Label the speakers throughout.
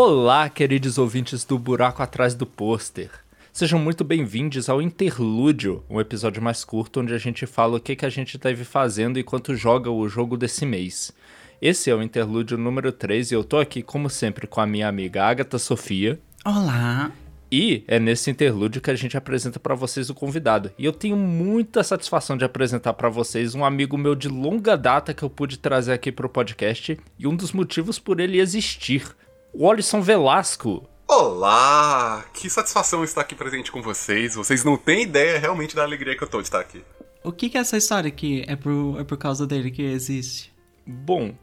Speaker 1: Olá, queridos ouvintes do Buraco Atrás do Pôster. Sejam muito bem-vindos ao Interlúdio, um episódio mais curto onde a gente fala o que, que a gente esteve fazendo enquanto joga o jogo desse mês. Esse é o Interlúdio número 3 e eu tô aqui, como sempre, com a minha amiga Agatha Sofia.
Speaker 2: Olá!
Speaker 1: E é nesse interlúdio que a gente apresenta para vocês o convidado. E eu tenho muita satisfação de apresentar para vocês um amigo meu de longa data que eu pude trazer aqui pro podcast e um dos motivos por ele existir. O Alisson Velasco.
Speaker 3: Olá! Que satisfação estar aqui presente com vocês. Vocês não têm ideia realmente da alegria que eu tô de estar aqui.
Speaker 2: O que, que é essa história que é por, é por causa dele que existe?
Speaker 1: Bom,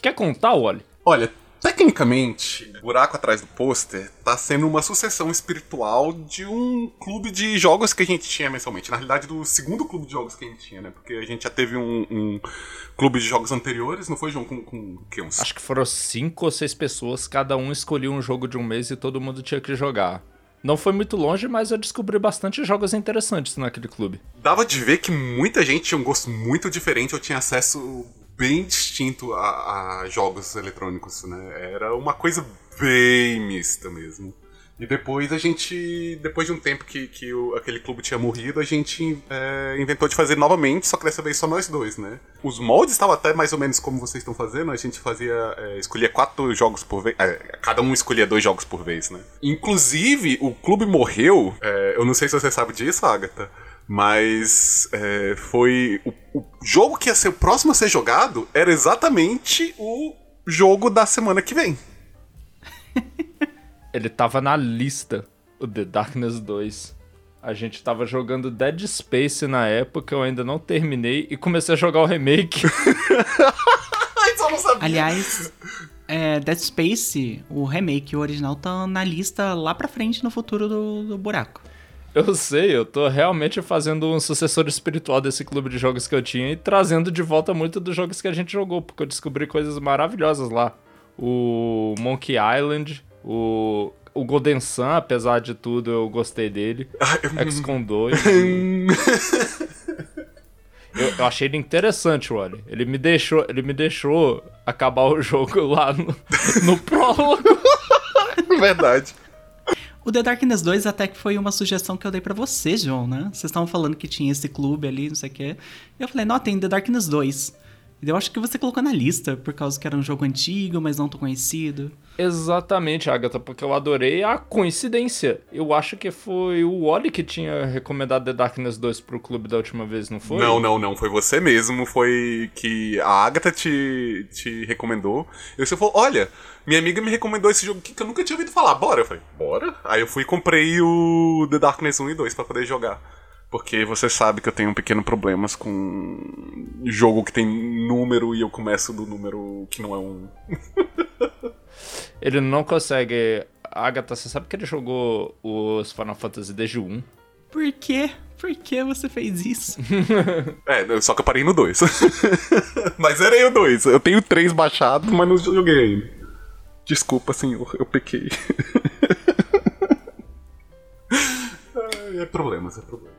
Speaker 1: quer contar, Wally?
Speaker 3: Olha, Tecnicamente, Buraco Atrás do Pôster tá sendo uma sucessão espiritual de um clube de jogos que a gente tinha mensalmente. Na realidade, do segundo clube de jogos que a gente tinha, né? Porque a gente já teve um, um clube de jogos anteriores, não foi, João? Com, com que, uns...
Speaker 1: Acho que foram cinco ou seis pessoas, cada um escolhia um jogo de um mês e todo mundo tinha que jogar. Não foi muito longe, mas eu descobri bastante jogos interessantes naquele clube.
Speaker 3: Dava de ver que muita gente tinha um gosto muito diferente, eu tinha acesso bem distinto a, a, jogos eletrônicos, né? Era uma coisa bem mista mesmo. E depois a gente, depois de um tempo que, que o, aquele clube tinha morrido, a gente é, inventou de fazer novamente, só que dessa vez só nós dois, né? Os moldes estavam até mais ou menos como vocês estão fazendo, a gente fazia, é, escolhia quatro jogos por vez, é, cada um escolhia dois jogos por vez, né? Inclusive, o clube morreu, é, eu não sei se você sabe disso, Agatha, mas é, foi. O, o, jogo que ia ser o próximo a ser jogado era exatamente o jogo da semana que vem.
Speaker 1: Ele tava na lista, o The Darkness 2. A gente tava jogando Dead Space na época, eu ainda não terminei e comecei a jogar o remake.
Speaker 3: Só não sabia.
Speaker 2: Aliás, é, Dead Space, o remake, o original, tá na lista lá pra frente no futuro do, do buraco.
Speaker 1: Eu sei, eu tô realmente fazendo um sucessor espiritual desse clube de jogos que eu tinha e trazendo de volta muito dos jogos que a gente jogou, porque eu descobri coisas maravilhosas lá. O Monkey Island, o, o Golden Sun, apesar de tudo, eu gostei dele. XCOM 2. eu, eu, achei ele interessante, Wally. Ele me deixou, ele me deixou acabar o jogo lá no, no prólogo.
Speaker 3: Verdade.
Speaker 2: O The Darkness 2 até que foi uma sugestão que eu dei para você, João, né? Vocês estavam falando que tinha esse clube ali, não sei o quê. E eu falei, não, tem The Darkness 2. Eu acho que você colocou na lista, por causa que era um jogo antigo, mas não tão conhecido.
Speaker 1: Exatamente, Agatha, porque eu adorei a coincidência. Eu acho que foi o Wally que tinha recomendado The Darkness 2 pro clube da última vez, não foi?
Speaker 3: Não, não, não. Foi você mesmo. Foi que a Agatha te, te recomendou. E você falou: olha, minha amiga me recomendou esse jogo aqui que eu nunca tinha ouvido falar. Bora? Eu falei: bora? Aí eu fui e comprei o The Darkness 1 e 2 para poder jogar. Porque você sabe que eu tenho um pequeno problemas com jogo que tem número e eu começo do número que não é um.
Speaker 1: ele não consegue. Agatha, você sabe que ele jogou os Final Fantasy desde o 1?
Speaker 2: Por quê? Por que você fez isso?
Speaker 3: é, só que eu parei no 2. mas zerei o 2. Eu tenho 3 baixados, mas não joguei ainda. Desculpa, senhor, eu pequei. é problemas, é problemas.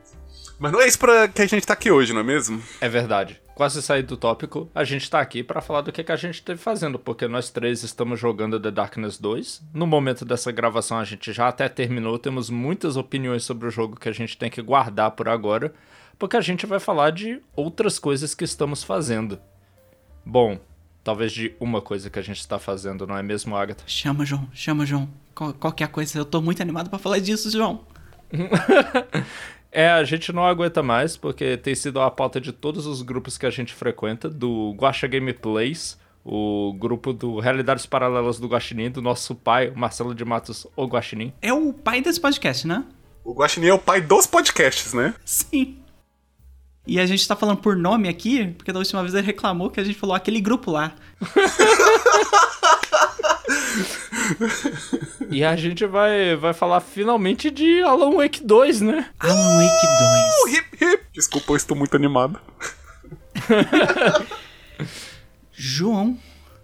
Speaker 3: Mas não é isso pra que a gente tá aqui hoje, não é mesmo?
Speaker 1: É verdade. Quase sair do tópico, a gente tá aqui para falar do que, que a gente esteve fazendo, porque nós três estamos jogando The Darkness 2. No momento dessa gravação a gente já até terminou, temos muitas opiniões sobre o jogo que a gente tem que guardar por agora, porque a gente vai falar de outras coisas que estamos fazendo. Bom, talvez de uma coisa que a gente está fazendo, não é mesmo, Agatha?
Speaker 2: Chama, João, chama, João. Qual, qualquer coisa, eu tô muito animado para falar disso, João.
Speaker 1: É, a gente não aguenta mais, porque tem sido a pauta de todos os grupos que a gente frequenta, do Guacha Gameplays, o grupo do Realidades Paralelas do Guaxinim, do nosso pai, o Marcelo de Matos, o Guaxinim.
Speaker 2: É o pai desse podcast, né?
Speaker 3: O Guaxinim é o pai dos podcasts, né?
Speaker 2: Sim. E a gente tá falando por nome aqui, porque da última vez ele reclamou que a gente falou aquele grupo lá.
Speaker 1: e a gente vai, vai falar finalmente de Alan Wake 2, né?
Speaker 2: Alan Wake 2.
Speaker 3: Uh, hip, hip. Desculpa, eu estou muito animado.
Speaker 2: João,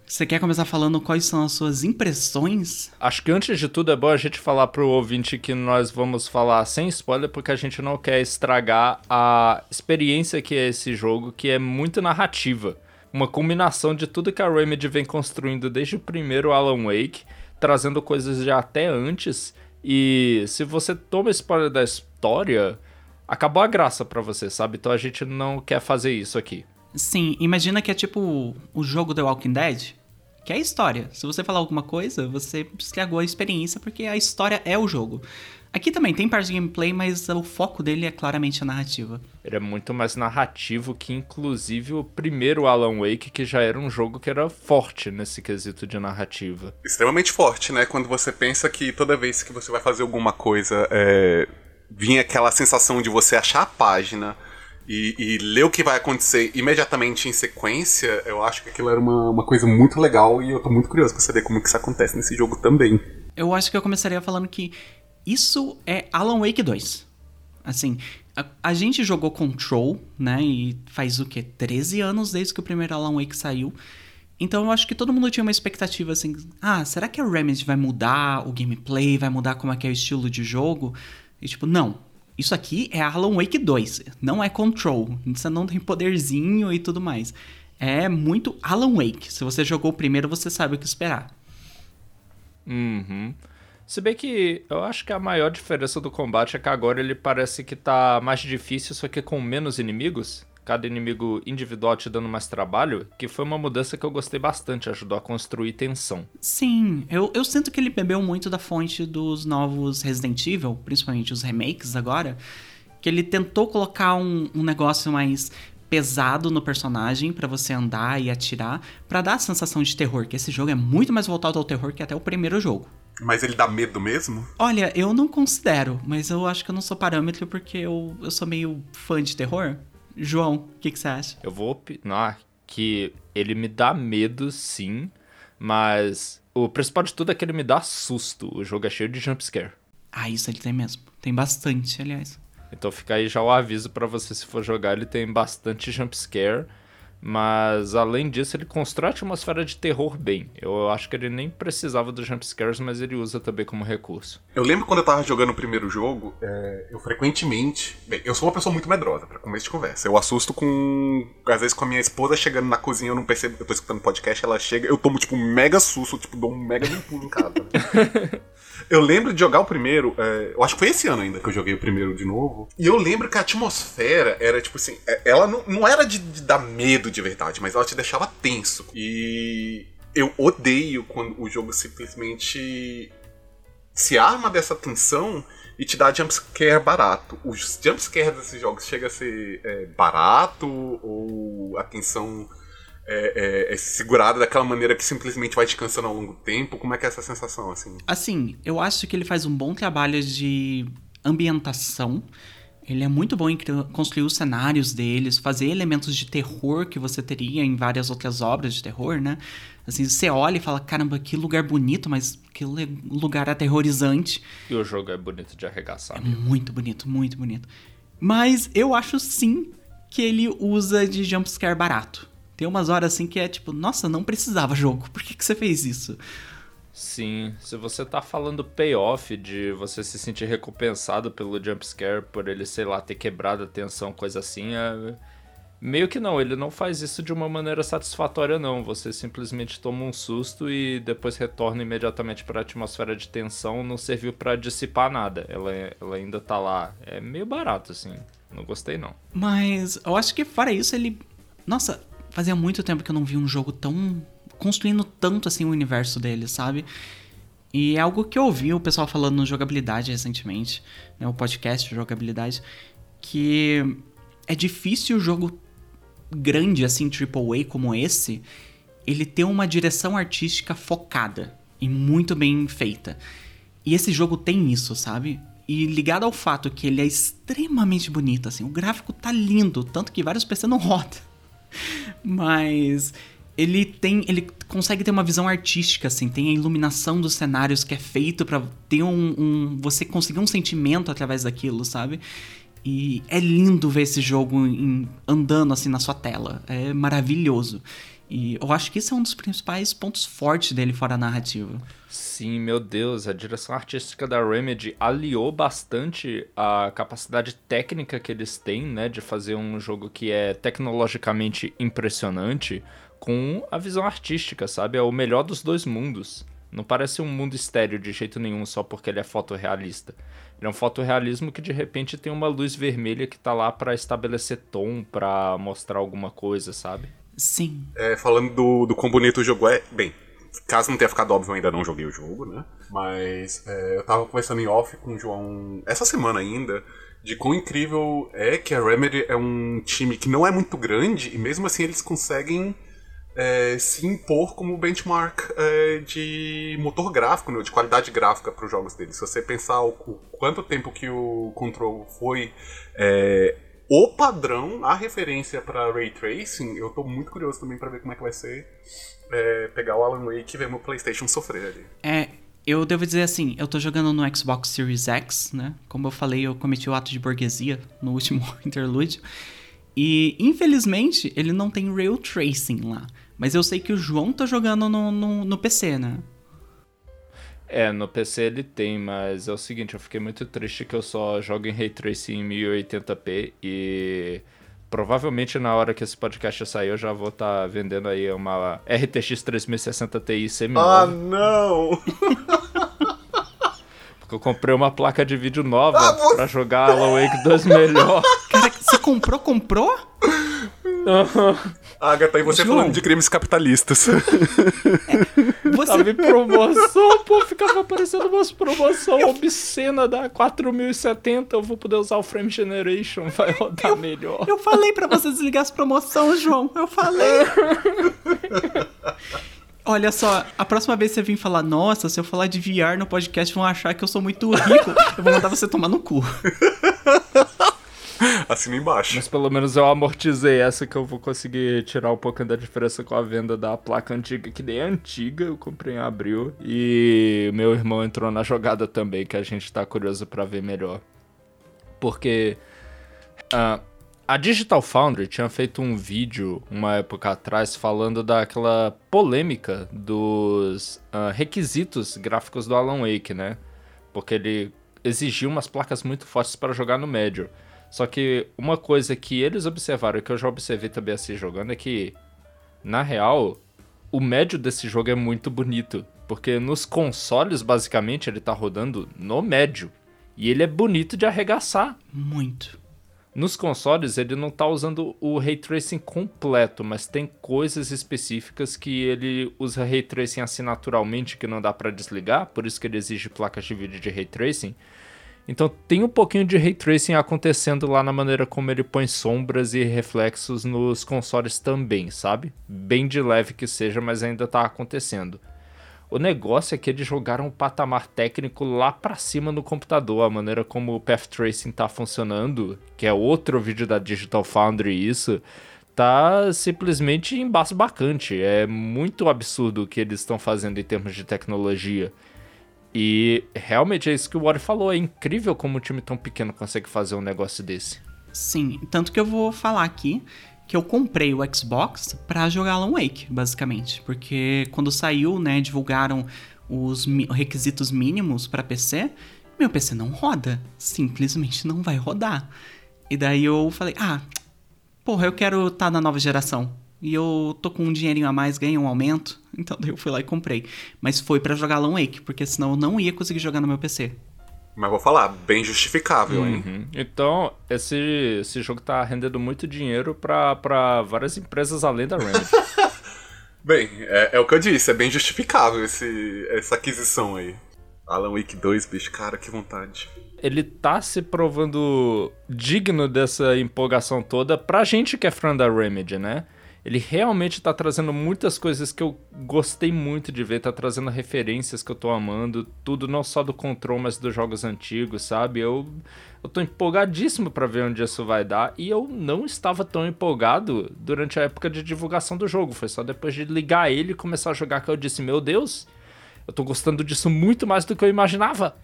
Speaker 2: você quer começar falando quais são as suas impressões?
Speaker 1: Acho que antes de tudo é bom a gente falar pro ouvinte que nós vamos falar sem spoiler, porque a gente não quer estragar a experiência que é esse jogo, que é muito narrativa uma combinação de tudo que a Remedy vem construindo desde o primeiro Alan Wake, trazendo coisas de até antes. E se você toma spoiler da história, acabou a graça para você, sabe? Então a gente não quer fazer isso aqui.
Speaker 2: Sim, imagina que é tipo o jogo The Walking Dead, que é a história. Se você falar alguma coisa, você estragou a experiência porque a história é o jogo. Aqui também tem parte de gameplay, mas o foco dele é claramente a narrativa.
Speaker 1: Ele é muito mais narrativo que, inclusive, o primeiro Alan Wake, que já era um jogo que era forte nesse quesito de narrativa.
Speaker 3: Extremamente forte, né? Quando você pensa que toda vez que você vai fazer alguma coisa, é... vinha aquela sensação de você achar a página e, e, ler o que vai acontecer imediatamente em sequência, eu acho que aquilo era uma, uma coisa muito legal e eu tô muito curioso pra saber como que isso acontece nesse jogo também.
Speaker 2: Eu acho que eu começaria falando que isso é Alan Wake 2. Assim, a, a, gente jogou Control, né? E faz o quê? 13 anos desde que o primeiro Alan Wake saiu. Então eu acho que todo mundo tinha uma expectativa assim: ah, será que a Remedy vai mudar o gameplay, vai mudar como é que é o estilo de jogo? E tipo, não. Isso aqui é Alan Wake 2, não é Control. Você não tem poderzinho e tudo mais. É muito Alan Wake. Se você jogou o primeiro, você sabe o que esperar.
Speaker 1: Uhum. Se bem que eu acho que a maior diferença do combate é que agora ele parece que tá mais difícil, só que com menos inimigos. Cada inimigo individual te dando mais trabalho, que foi uma mudança que eu gostei bastante, ajudou a construir tensão.
Speaker 2: Sim, eu, eu sinto que ele bebeu muito da fonte dos novos Resident Evil, principalmente os remakes agora, que ele tentou colocar um, um negócio mais pesado no personagem para você andar e atirar, para dar a sensação de terror, que esse jogo é muito mais voltado ao terror que até o primeiro jogo.
Speaker 3: Mas ele dá medo mesmo?
Speaker 2: Olha, eu não considero, mas eu acho que eu não sou parâmetro porque eu, eu sou meio fã de terror. João, o que, que você acha?
Speaker 1: Eu vou opinar que ele me dá medo, sim, mas o principal de tudo é que ele me dá susto. O jogo é cheio de jumpscare.
Speaker 2: Ah, isso ele tem mesmo. Tem bastante, aliás.
Speaker 1: Então fica aí já o aviso para você se for jogar, ele tem bastante jumpscare. Mas além disso, ele constrói a atmosfera de terror bem. Eu acho que ele nem precisava dos jumpscares, mas ele usa também como recurso.
Speaker 3: Eu lembro quando eu tava jogando o primeiro jogo, é, eu frequentemente. Bem, eu sou uma pessoa muito medrosa, para começo de conversa. Eu assusto com. Às vezes com a minha esposa chegando na cozinha, eu não percebo. Eu tô escutando podcast, ela chega, eu tomo, tipo, um mega susto, tipo, dou um mega pulo em casa. Eu lembro de jogar o primeiro, é, eu acho que foi esse ano ainda que eu joguei o primeiro de novo. E eu lembro que a atmosfera era tipo assim, é, ela não, não era de, de dar medo de verdade, mas ela te deixava tenso. E eu odeio quando o jogo simplesmente se arma dessa tensão e te dá jumpscare barato. Os jumpscares desses jogos chega a ser é, barato ou a tensão é, é, é, segurada daquela maneira que simplesmente vai te cansando ao longo do tempo? Como é que é essa sensação, assim?
Speaker 2: Assim, eu acho que ele faz um bom trabalho de ambientação. Ele é muito bom em construir os cenários deles, fazer elementos de terror que você teria em várias outras obras de terror, né? Assim, você olha e fala, caramba, que lugar bonito, mas que lugar aterrorizante.
Speaker 1: E o jogo é bonito de arregaçar.
Speaker 2: É muito bonito, muito bonito. Mas eu acho sim que ele usa de jumpscare barato. Tem umas horas assim que é tipo, nossa, não precisava jogo, por que, que você fez isso?
Speaker 1: Sim, se você tá falando payoff de você se sentir recompensado pelo jumpscare, por ele, sei lá, ter quebrado a tensão, coisa assim, é... meio que não, ele não faz isso de uma maneira satisfatória, não. Você simplesmente toma um susto e depois retorna imediatamente para a atmosfera de tensão, não serviu para dissipar nada. Ela, ela ainda tá lá. É meio barato, assim. Não gostei, não.
Speaker 2: Mas eu acho que fora isso, ele. Nossa, fazia muito tempo que eu não vi um jogo tão. construindo tanto assim o universo dele, sabe? E é algo que eu ouvi o pessoal falando no jogabilidade recentemente, né, o podcast de jogabilidade, que é difícil o jogo grande assim, AAA como esse, ele ter uma direção artística focada e muito bem feita. E esse jogo tem isso, sabe? E ligado ao fato que ele é extremamente bonito, assim, o gráfico tá lindo, tanto que vários PC não rodam. Mas ele tem. Ele consegue ter uma visão artística, assim, tem a iluminação dos cenários que é feito para ter um, um, você conseguir um sentimento através daquilo, sabe? E é lindo ver esse jogo em, andando assim na sua tela. É maravilhoso. E eu acho que esse é um dos principais pontos fortes dele fora a narrativa.
Speaker 1: Sim, meu Deus, a direção artística da Remedy aliou bastante a capacidade técnica que eles têm, né, de fazer um jogo que é tecnologicamente impressionante com a visão artística, sabe? É o melhor dos dois mundos. Não parece um mundo estéreo de jeito nenhum só porque ele é fotorrealista. Ele é um fotorrealismo que de repente tem uma luz vermelha que tá lá para estabelecer tom, para mostrar alguma coisa, sabe?
Speaker 2: Sim.
Speaker 3: É, falando do, do quão bonito o jogo é, bem, caso não tenha ficado óbvio, eu ainda não joguei o jogo, né? Mas é, eu tava conversando em off com o João essa semana ainda de quão incrível é que a Remedy é um time que não é muito grande e mesmo assim eles conseguem é, se impor como benchmark é, de motor gráfico, né, de qualidade gráfica para os jogos deles. Se você pensar o, o, quanto tempo que o Control foi é, o padrão, a referência para Ray Tracing, eu estou muito curioso também para ver como é que vai ser é, pegar o Alan Wake e ver meu PlayStation sofrer ali.
Speaker 2: É, eu devo dizer assim, eu tô jogando no Xbox Series X, né? Como eu falei, eu cometi o ato de burguesia no último interlúdio. E, infelizmente, ele não tem Ray Tracing lá. Mas eu sei que o João tá jogando no, no, no PC, né?
Speaker 1: É, no PC ele tem, mas é o seguinte, eu fiquei muito triste que eu só jogo em Ray Tracing em 1080p e provavelmente na hora que esse podcast sair eu já vou estar tá vendendo aí uma RTX 3060 Ti semi
Speaker 3: Ah, não!
Speaker 1: Porque eu comprei uma placa de vídeo nova ah, você... pra jogar Alan Wake 2 melhor.
Speaker 2: Cara, você comprou, comprou?
Speaker 1: Uhum.
Speaker 3: Agatha, e você João. falando de crimes capitalistas.
Speaker 1: É, você... Tava em promoção, pô, ficava aparecendo umas promoção eu... obscena da 4070, eu vou poder usar o Frame Generation, vai rodar
Speaker 2: eu,
Speaker 1: melhor.
Speaker 2: Eu falei para você desligar as promoções, João, eu falei. Olha só, a próxima vez que você vir falar, nossa, se eu falar de VR no podcast, vão achar que eu sou muito rico. eu vou mandar você tomar no cu.
Speaker 3: Assina embaixo.
Speaker 1: Mas pelo menos eu amortizei essa que eu vou conseguir tirar um pouquinho da diferença com a venda da placa antiga, que nem é antiga, eu comprei em abril. E meu irmão entrou na jogada também, que a gente tá curioso para ver melhor. Porque. Uh, a Digital Foundry tinha feito um vídeo uma época atrás falando daquela polêmica dos uh, requisitos gráficos do Alan Wake, né? Porque ele exigia umas placas muito fortes para jogar no médio. Só que uma coisa que eles observaram, que eu já observei também assim jogando, é que, na real, o médio desse jogo é muito bonito. Porque nos consoles, basicamente, ele tá rodando no médio. E ele é bonito de arregaçar.
Speaker 2: Muito.
Speaker 1: Nos consoles ele não está usando o ray tracing completo, mas tem coisas específicas que ele usa ray tracing assim naturalmente que não dá para desligar, por isso que ele exige placas de vídeo de ray tracing. Então tem um pouquinho de ray tracing acontecendo lá na maneira como ele põe sombras e reflexos nos consoles também, sabe? Bem de leve que seja, mas ainda está acontecendo. O negócio é que eles jogaram um patamar técnico lá para cima no computador, a maneira como o Path Tracing tá funcionando, que é outro vídeo da Digital Foundry isso, tá simplesmente embasbacante. É muito absurdo o que eles estão fazendo em termos de tecnologia. E realmente é isso que o Wari falou, é incrível como um time tão pequeno consegue fazer um negócio desse.
Speaker 2: Sim, tanto que eu vou falar aqui que eu comprei o Xbox para jogar Alan Wake, basicamente, porque quando saiu, né, divulgaram os requisitos mínimos para PC, meu PC não roda, simplesmente não vai rodar. E daí eu falei: "Ah, porra, eu quero estar tá na nova geração. E eu tô com um dinheirinho a mais, ganhei um aumento, então daí eu fui lá e comprei. Mas foi para jogar Alan Wake, porque senão eu não ia conseguir jogar no meu PC.
Speaker 3: Mas vou falar, bem justificável, uhum. hein?
Speaker 1: Então, esse, esse jogo tá rendendo muito dinheiro para várias empresas além da Remedy.
Speaker 3: bem, é, é, o que eu disse, é bem justificável esse, essa aquisição aí. Alan Wake 2, bicho, cara, que vontade.
Speaker 1: Ele tá se provando digno dessa empolgação toda pra gente que é fã da Remedy, né? Ele realmente tá trazendo muitas coisas que eu gostei muito de ver, tá trazendo referências que eu tô amando, tudo não só do Control, mas dos jogos antigos, sabe? Eu, eu tô empolgadíssimo para ver onde isso vai dar, e eu não estava tão empolgado durante a época de divulgação do jogo, foi só depois de ligar ele e começar a jogar que eu disse, meu Deus, eu tô gostando disso muito mais do que eu imaginava.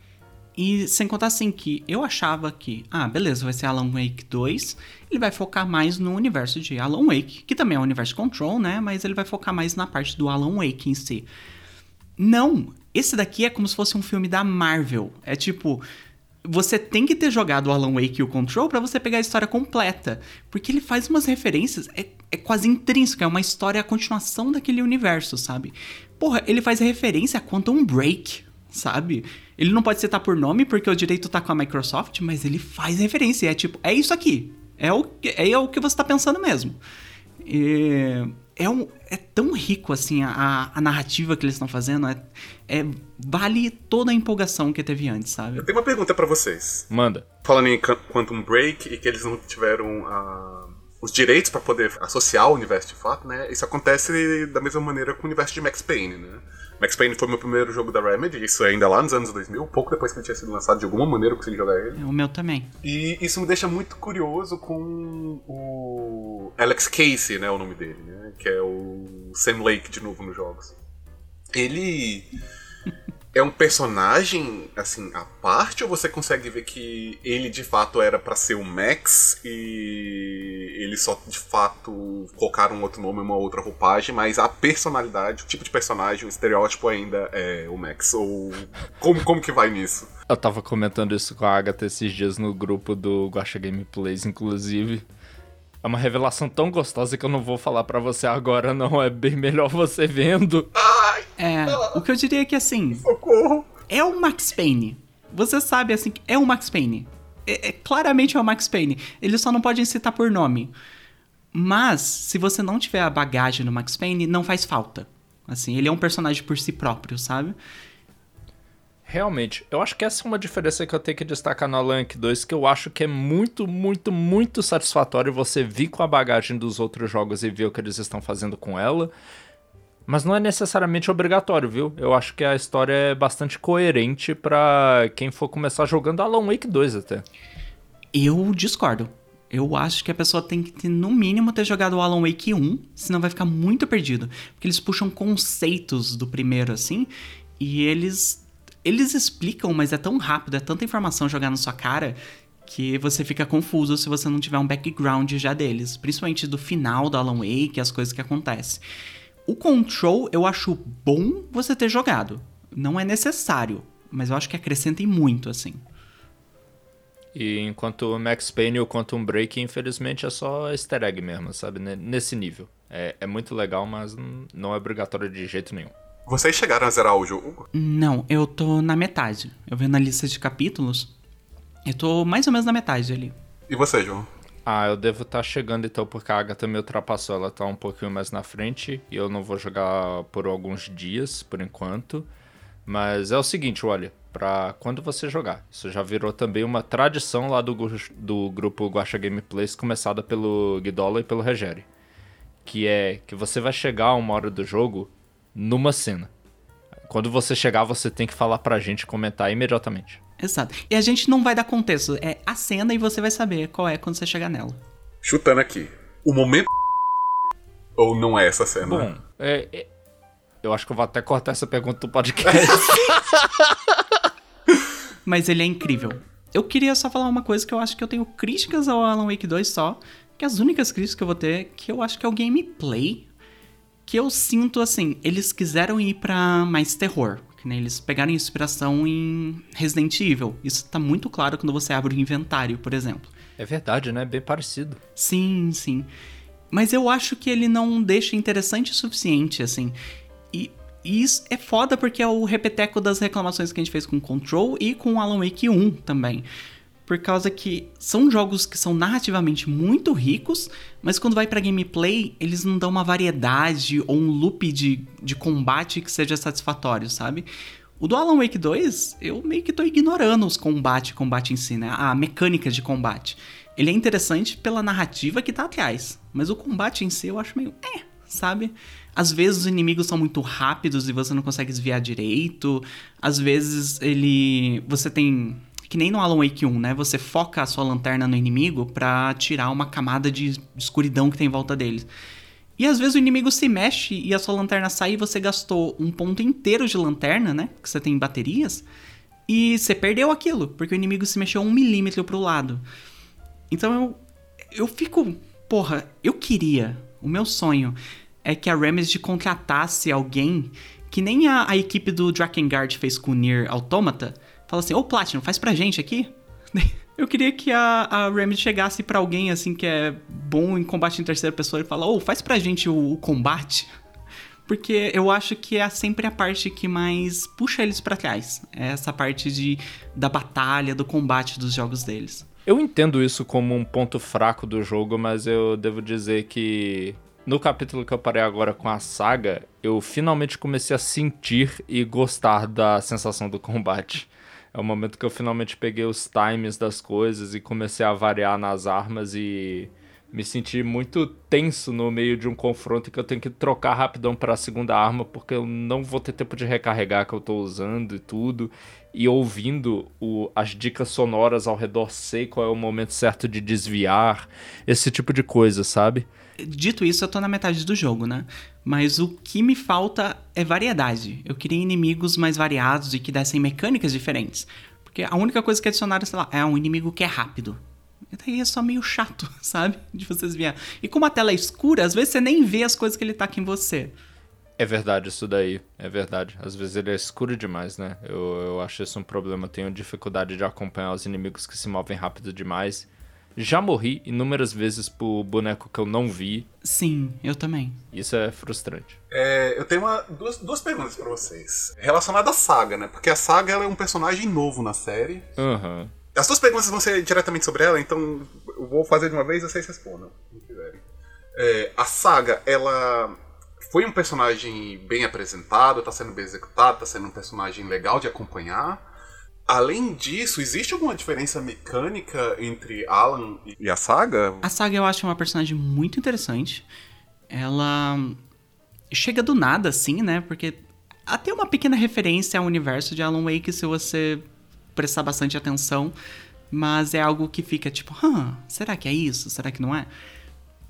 Speaker 2: E sem contar assim que eu achava que, ah, beleza, vai ser Alan Wake 2, ele vai focar mais no universo de Alan Wake, que também é o universo Control, né? Mas ele vai focar mais na parte do Alan Wake em si. Não, esse daqui é como se fosse um filme da Marvel. É tipo, você tem que ter jogado o Alan Wake e o Control para você pegar a história completa, porque ele faz umas referências, é é quase intrínseco, é uma história, a continuação daquele universo, sabe? Porra, ele faz referência a Quantum Break, sabe? Ele não pode citar por nome porque o direito tá com a Microsoft, mas ele faz referência. É tipo, é isso aqui. É o, é o que você tá pensando mesmo. E é, um, é tão rico assim a, a narrativa que eles estão fazendo. É, é, vale toda a empolgação que teve antes, sabe?
Speaker 3: Eu tenho uma pergunta para vocês.
Speaker 1: Manda.
Speaker 3: Falando em Quantum Break e que eles não tiveram a os direitos para poder associar o universo de fato, né? Isso acontece da mesma maneira com o universo de Max Payne, né? Max Payne foi meu primeiro jogo da Remedy, isso ainda lá nos anos 2000, pouco depois que ele tinha sido lançado, de alguma maneira eu consegui jogar ele.
Speaker 2: O meu também.
Speaker 3: E isso me deixa muito curioso com o Alex Casey, né, o nome dele, né? Que é o Sam Lake de novo nos jogos. Ele é um personagem, assim, à parte, ou você consegue ver que ele de fato era para ser o Max e ele só de fato colocaram um outro nome, uma outra roupagem, mas a personalidade, o tipo de personagem, o estereótipo ainda é o Max? Ou como, como que vai nisso?
Speaker 1: Eu tava comentando isso com a Agatha esses dias no grupo do Guacha Gameplays, inclusive. É uma revelação tão gostosa que eu não vou falar para você agora, não. É bem melhor você vendo.
Speaker 3: Ai!
Speaker 2: É, o que eu diria é que assim.
Speaker 3: Socorro!
Speaker 2: É o Max Payne. Você sabe assim que é o Max Payne. É, é, claramente é o Max Payne. Ele só não pode citar por nome. Mas, se você não tiver a bagagem do Max Payne, não faz falta. Assim, ele é um personagem por si próprio, sabe?
Speaker 1: Realmente, eu acho que essa é uma diferença que eu tenho que destacar no Alan 2, que eu acho que é muito, muito, muito satisfatório você vir com a bagagem dos outros jogos e ver o que eles estão fazendo com ela. Mas não é necessariamente obrigatório, viu? Eu acho que a história é bastante coerente para quem for começar jogando Alan Wake 2 até.
Speaker 2: Eu discordo. Eu acho que a pessoa tem que, ter, no mínimo, ter jogado o Alan Wake 1, senão vai ficar muito perdido. Porque eles puxam conceitos do primeiro, assim, e eles eles explicam, mas é tão rápido, é tanta informação jogada na sua cara que você fica confuso se você não tiver um background já deles, principalmente do final do Alan Wake, as coisas que acontecem. O Control eu acho bom você ter jogado. Não é necessário, mas eu acho que acrescenta muito, assim.
Speaker 1: E enquanto o Max Payne e o Quantum Break, infelizmente, é só easter egg mesmo, sabe? Nesse nível. É, é muito legal, mas não é obrigatório de jeito nenhum.
Speaker 3: Vocês chegaram a zerar o jogo?
Speaker 2: Não, eu tô na metade. Eu vendo a lista de capítulos, eu tô mais ou menos na metade ali.
Speaker 3: E você, João?
Speaker 1: Ah, eu devo estar tá chegando então, porque a Agatha me ultrapassou. Ela tá um pouquinho mais na frente e eu não vou jogar por alguns dias, por enquanto. Mas é o seguinte, olha, pra quando você jogar, isso já virou também uma tradição lá do, do grupo Guacha Gameplays, começada pelo Guidola e pelo Regere. Que é que você vai chegar a uma hora do jogo numa cena. Quando você chegar, você tem que falar pra gente comentar imediatamente.
Speaker 2: Exato. E a gente não vai dar contexto, é a cena e você vai saber qual é quando você chegar nela.
Speaker 3: Chutando aqui. O momento. Ou não é essa cena?
Speaker 1: Bom, é, é... eu acho que eu vou até cortar essa pergunta do podcast.
Speaker 2: Mas ele é incrível. Eu queria só falar uma coisa que eu acho que eu tenho críticas ao Alan Wake 2 só. Que as únicas críticas que eu vou ter, que eu acho que é o gameplay que eu sinto assim, eles quiseram ir para mais terror. Eles pegaram inspiração em Resident Evil. Isso tá muito claro quando você abre o inventário, por exemplo.
Speaker 1: É verdade, né? Bem parecido.
Speaker 2: Sim, sim. Mas eu acho que ele não deixa interessante o suficiente, assim. E, e isso é foda porque é o repeteco das reclamações que a gente fez com Control e com Alan Wake 1 também por causa que são jogos que são narrativamente muito ricos, mas quando vai para gameplay, eles não dão uma variedade ou um loop de, de combate que seja satisfatório, sabe? O do Alan Wake 2, eu meio que tô ignorando os combate, combate em si, né? A mecânica de combate. Ele é interessante pela narrativa que tá atrás, mas o combate em si eu acho meio é, sabe? Às vezes os inimigos são muito rápidos e você não consegue desviar direito. Às vezes ele você tem que nem no Alan Wake 1, né? Você foca a sua lanterna no inimigo para tirar uma camada de escuridão que tem em volta deles. E às vezes o inimigo se mexe e a sua lanterna sai e você gastou um ponto inteiro de lanterna, né? Que você tem baterias. E você perdeu aquilo, porque o inimigo se mexeu um milímetro pro lado. Então eu, eu fico. Porra, eu queria. O meu sonho é que a Remedy contratasse alguém que nem a, a equipe do Drakengard fez com o Nier Automata Fala assim, ô Platinum, faz pra gente aqui. Eu queria que a, a Remedy chegasse para alguém assim que é bom em combate em terceira pessoa e falar, ô, oh, faz pra gente o, o combate. Porque eu acho que é sempre a parte que mais puxa eles para trás. É essa parte de, da batalha, do combate dos jogos deles.
Speaker 1: Eu entendo isso como um ponto fraco do jogo, mas eu devo dizer que no capítulo que eu parei agora com a saga, eu finalmente comecei a sentir e gostar da sensação do combate. É o momento que eu finalmente peguei os times das coisas e comecei a variar nas armas e me senti muito tenso no meio de um confronto que eu tenho que trocar rapidão para a segunda arma porque eu não vou ter tempo de recarregar que eu tô usando e tudo e ouvindo o, as dicas sonoras ao redor sei qual é o momento certo de desviar, esse tipo de coisa, sabe?
Speaker 2: Dito isso, eu tô na metade do jogo, né? Mas o que me falta é variedade. Eu queria inimigos mais variados e que dessem mecânicas diferentes. Porque a única coisa que adicionaram, sei lá, é um inimigo que é rápido. E daí é só meio chato, sabe? De vocês verem. E como a tela é escura, às vezes você nem vê as coisas que ele tá aqui em você.
Speaker 1: É verdade isso daí, é verdade. Às vezes ele é escuro demais, né? Eu, eu acho isso um problema. Tenho dificuldade de acompanhar os inimigos que se movem rápido demais. Já morri inúmeras vezes por boneco que eu não vi.
Speaker 2: Sim, eu também.
Speaker 1: Isso é frustrante.
Speaker 3: É, eu tenho uma, duas, duas perguntas para vocês. Relacionada à saga, né? Porque a saga é um personagem novo na série.
Speaker 1: Uhum.
Speaker 3: As duas perguntas vão ser diretamente sobre ela, então eu vou fazer de uma vez e vocês respondam. É, a saga, ela foi um personagem bem apresentado, está sendo bem executado, está sendo um personagem legal de acompanhar. Além disso, existe alguma diferença mecânica entre Alan e a saga?
Speaker 2: A saga eu acho uma personagem muito interessante. Ela chega do nada, assim, né? Porque até uma pequena referência ao universo de Alan Wake se você prestar bastante atenção, mas é algo que fica tipo, Hã, será que é isso? Será que não é?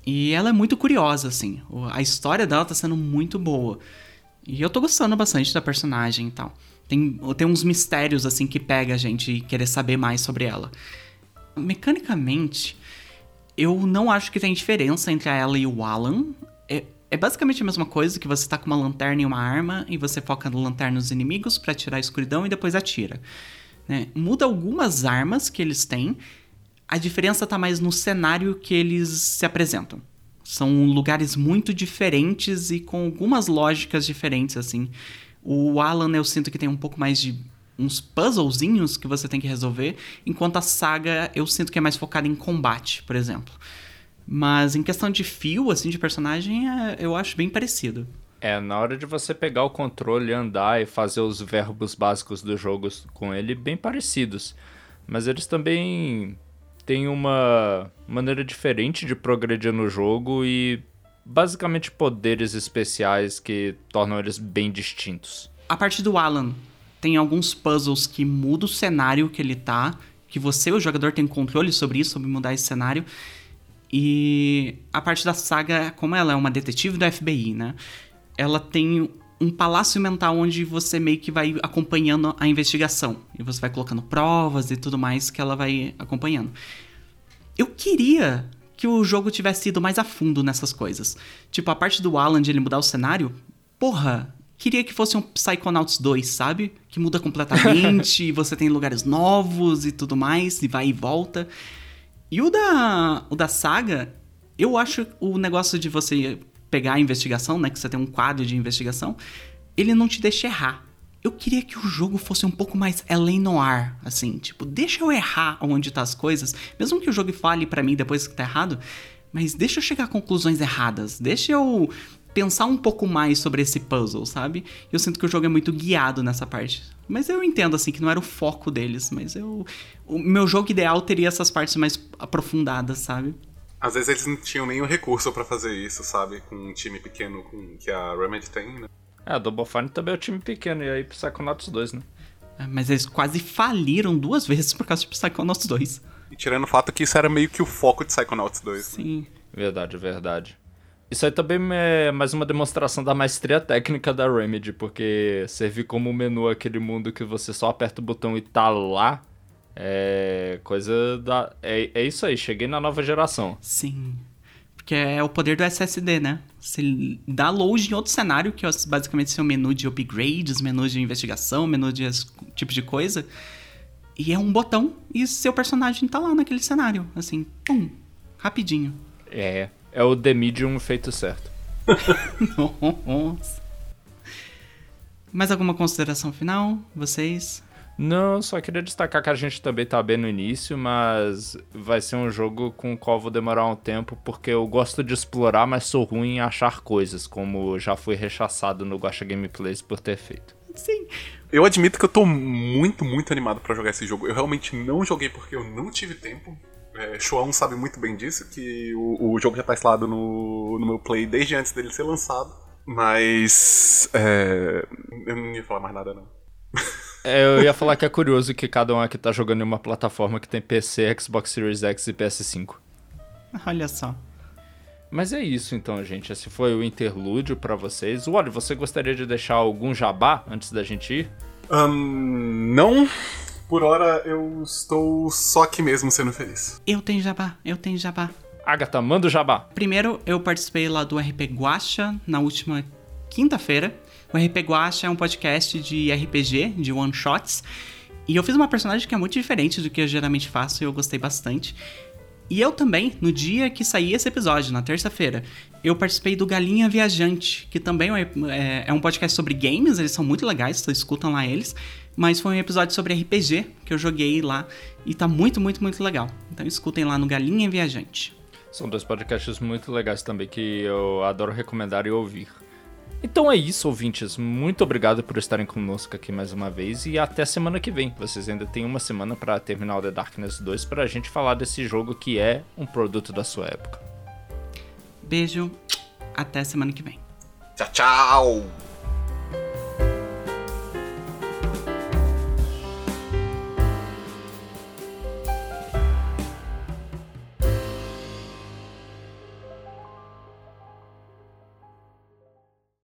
Speaker 2: E ela é muito curiosa, assim. A história dela tá sendo muito boa. E eu tô gostando bastante da personagem e tal. Tem, tem uns mistérios, assim, que pega a gente e querer saber mais sobre ela. Mecanicamente, eu não acho que tem diferença entre ela e o Alan. É, é basicamente a mesma coisa, que você tá com uma lanterna e uma arma, e você foca no lanterna nos inimigos para tirar a escuridão e depois atira. Né? Muda algumas armas que eles têm. A diferença está mais no cenário que eles se apresentam. São lugares muito diferentes e com algumas lógicas diferentes, assim. O Alan eu sinto que tem um pouco mais de uns puzzlezinhos que você tem que resolver, enquanto a saga eu sinto que é mais focada em combate, por exemplo. Mas em questão de fio, assim, de personagem, é, eu acho bem parecido.
Speaker 1: É, na hora de você pegar o controle, andar e fazer os verbos básicos do jogo com ele, bem parecidos. Mas eles também têm uma maneira diferente de progredir no jogo e basicamente poderes especiais que tornam eles bem distintos.
Speaker 2: A parte do Alan, tem alguns puzzles que mudam o cenário que ele tá, que você, o jogador, tem controle sobre isso, sobre mudar esse cenário. E a parte da saga, como ela é uma detetive do FBI, né? ela tem um palácio mental onde você meio que vai acompanhando a investigação. E você vai colocando provas e tudo mais que ela vai acompanhando. Eu queria que o jogo tivesse ido mais a fundo nessas coisas. Tipo, a parte do Alan de ele mudar o cenário, porra, queria que fosse um Psychonauts 2, sabe? Que muda completamente, e você tem lugares novos e tudo mais, e vai e volta. E o da, o da saga, eu acho o negócio de você pegar a investigação, né? Que você tem um quadro de investigação, ele não te deixa errar. Eu queria que o jogo fosse um pouco mais Ellen assim, tipo, deixa eu errar onde tá as coisas, mesmo que o jogo fale para mim depois que tá errado, mas deixa eu chegar a conclusões erradas, deixa eu pensar um pouco mais sobre esse puzzle, sabe? Eu sinto que o jogo é muito guiado nessa parte. Mas eu entendo, assim, que não era o foco deles, mas eu... O meu jogo ideal teria essas partes mais aprofundadas, sabe?
Speaker 3: Às vezes eles não tinham nenhum recurso para fazer isso, sabe? Com um time pequeno com, que a Remedy tem, né?
Speaker 1: É, a Double Fine também é um time pequeno, e aí Psychonauts 2, né?
Speaker 2: É, mas eles quase faliram duas vezes por causa de Psychonauts 2.
Speaker 3: E tirando o fato que isso era meio que o foco de Psychonauts 2. Né?
Speaker 2: Sim. Né?
Speaker 1: Verdade, verdade. Isso aí também é mais uma demonstração da maestria técnica da Remedy, porque servir como menu aquele mundo que você só aperta o botão e tá lá, é coisa da. É, é isso aí, cheguei na nova geração.
Speaker 2: Sim. Porque é o poder do SSD, né? Você dá load em outro cenário, que é basicamente seu menu de upgrades, menu de investigação, menu de tipo de coisa. E é um botão e seu personagem tá lá naquele cenário. Assim, pum, rapidinho.
Speaker 1: É, é o The Medium feito certo.
Speaker 2: Nossa. Mais alguma consideração final? Vocês?
Speaker 1: Não, só queria destacar que a gente também tá bem no início, mas vai ser um jogo com o qual vou demorar um tempo, porque eu gosto de explorar, mas sou ruim em achar coisas, como já fui rechaçado no Guacha Gameplays por ter feito.
Speaker 2: Sim.
Speaker 3: Eu admito que eu tô muito, muito animado para jogar esse jogo. Eu realmente não joguei porque eu não tive tempo. É, Shoan sabe muito bem disso, que o, o jogo já tá instalado no, no meu Play desde antes dele ser lançado. Mas. É, eu não ia falar mais nada, não.
Speaker 1: É, eu ia falar que é curioso que cada um aqui tá jogando em uma plataforma que tem PC, Xbox Series X e PS5.
Speaker 2: Olha só.
Speaker 1: Mas é isso então, gente. Esse foi o interlúdio para vocês. Olha, você gostaria de deixar algum jabá antes da gente ir?
Speaker 3: Um, não. Por hora eu estou só aqui mesmo sendo feliz.
Speaker 2: Eu tenho jabá, eu tenho jabá.
Speaker 1: Agatha, manda o jabá.
Speaker 2: Primeiro, eu participei lá do RP Guacha na última quinta-feira. O RP Guacha é um podcast de RPG, de one-shots. E eu fiz uma personagem que é muito diferente do que eu geralmente faço e eu gostei bastante. E eu também, no dia que saía esse episódio, na terça-feira, eu participei do Galinha Viajante, que também é, é, é um podcast sobre games, eles são muito legais, então escutam lá eles. Mas foi um episódio sobre RPG que eu joguei lá e tá muito, muito, muito legal. Então escutem lá no Galinha Viajante.
Speaker 1: São dois podcasts muito legais também que eu adoro recomendar e ouvir. Então é isso, ouvintes. Muito obrigado por estarem conosco aqui mais uma vez e até semana que vem. Vocês ainda têm uma semana para terminar o The Darkness 2 para a gente falar desse jogo que é um produto da sua época.
Speaker 2: Beijo, até semana que vem.
Speaker 3: Tchau, tchau!